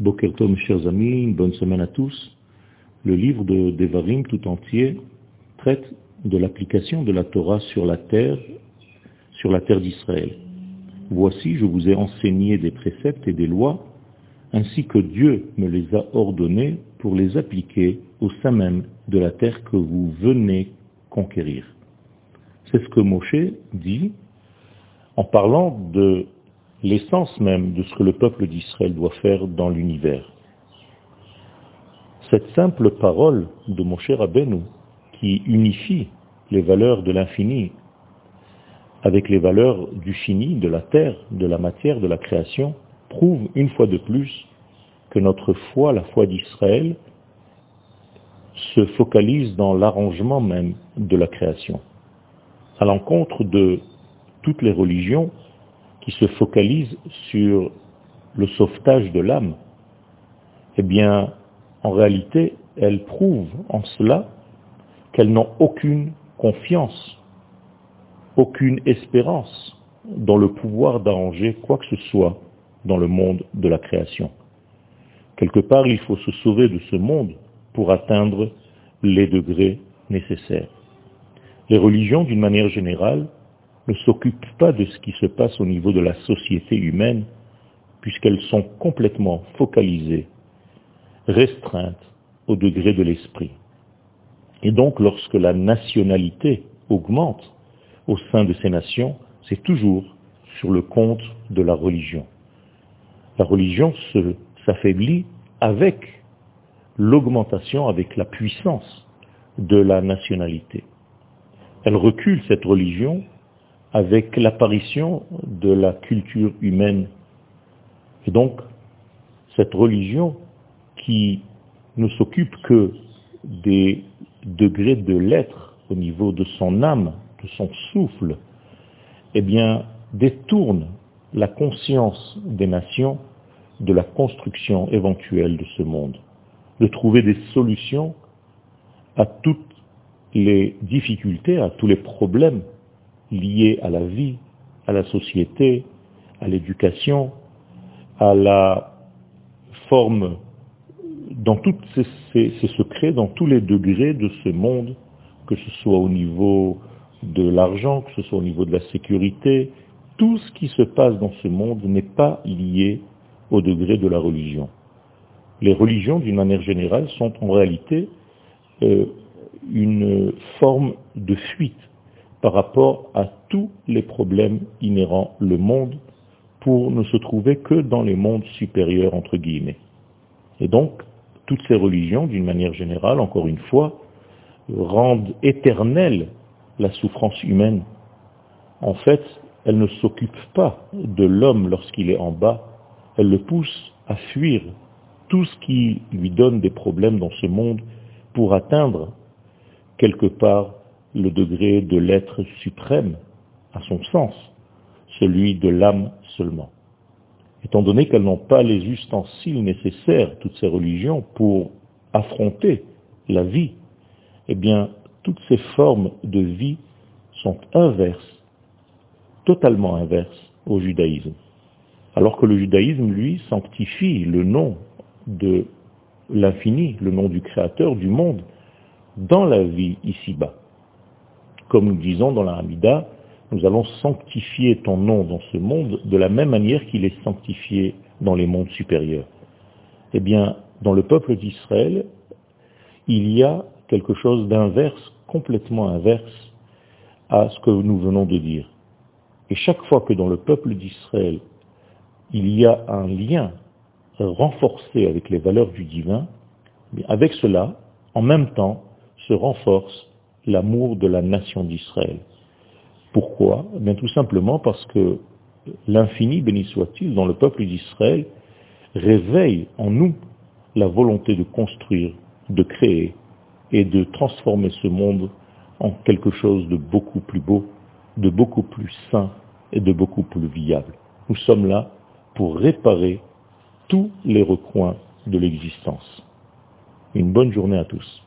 Bokertom, chers amis, bonne semaine à tous. Le livre de Devarim tout entier traite de l'application de la Torah sur la terre, sur la terre d'Israël. Voici, je vous ai enseigné des préceptes et des lois, ainsi que Dieu me les a ordonnés pour les appliquer au sein même de la terre que vous venez conquérir. C'est ce que Moshe dit en parlant de l'essence même de ce que le peuple d'Israël doit faire dans l'univers. Cette simple parole de Moshe Rabbeinu, qui unifie les valeurs de l'infini avec les valeurs du fini, de la terre, de la matière, de la création, prouve une fois de plus que notre foi, la foi d'Israël, se focalise dans l'arrangement même de la création. À l'encontre de toutes les religions qui se focalise sur le sauvetage de l'âme, eh bien, en réalité, elles prouvent en cela qu'elles n'ont aucune confiance, aucune espérance dans le pouvoir d'arranger quoi que ce soit dans le monde de la création. Quelque part, il faut se sauver de ce monde pour atteindre les degrés nécessaires. Les religions, d'une manière générale, ne s'occupent pas de ce qui se passe au niveau de la société humaine, puisqu'elles sont complètement focalisées, restreintes au degré de l'esprit. Et donc, lorsque la nationalité augmente au sein de ces nations, c'est toujours sur le compte de la religion. La religion s'affaiblit avec l'augmentation, avec la puissance de la nationalité. Elle recule cette religion avec l'apparition de la culture humaine. Et donc, cette religion qui ne s'occupe que des degrés de l'être au niveau de son âme, de son souffle, eh bien, détourne la conscience des nations de la construction éventuelle de ce monde, de trouver des solutions à toutes les difficultés, à tous les problèmes liées à la vie, à la société, à l'éducation, à la forme, dans tous ces, secrets, dans tous les degrés de ce monde, que ce soit au niveau de l'argent, que ce soit au niveau de la sécurité, tout ce qui se passe dans ce monde n'est pas lié au degré de la religion. Les religions, d'une manière générale, sont en réalité euh, une forme de fuite par rapport à tous les problèmes inhérents le monde pour ne se trouver que dans les mondes supérieurs, entre guillemets. Et donc, toutes ces religions, d'une manière générale, encore une fois, rendent éternelle la souffrance humaine. En fait, elles ne s'occupent pas de l'homme lorsqu'il est en bas, elles le poussent à fuir tout ce qui lui donne des problèmes dans ce monde pour atteindre quelque part le degré de l'être suprême à son sens, celui de l'âme seulement. Étant donné qu'elles n'ont pas les ustensiles nécessaires, toutes ces religions, pour affronter la vie, eh bien, toutes ces formes de vie sont inverses, totalement inverses au judaïsme. Alors que le judaïsme, lui, sanctifie le nom de l'infini, le nom du Créateur du monde, dans la vie ici-bas. Comme nous disons dans la Hamida, nous allons sanctifier ton nom dans ce monde de la même manière qu'il est sanctifié dans les mondes supérieurs. Eh bien, dans le peuple d'Israël, il y a quelque chose d'inverse, complètement inverse à ce que nous venons de dire. Et chaque fois que dans le peuple d'Israël, il y a un lien renforcé avec les valeurs du divin, avec cela, en même temps, se renforce l'amour de la nation d'Israël. Pourquoi? Eh Bien tout simplement parce que l'infini, béni soit-il, dans le peuple d'Israël, réveille en nous la volonté de construire, de créer et de transformer ce monde en quelque chose de beaucoup plus beau, de beaucoup plus sain et de beaucoup plus viable. Nous sommes là pour réparer tous les recoins de l'existence. Une bonne journée à tous.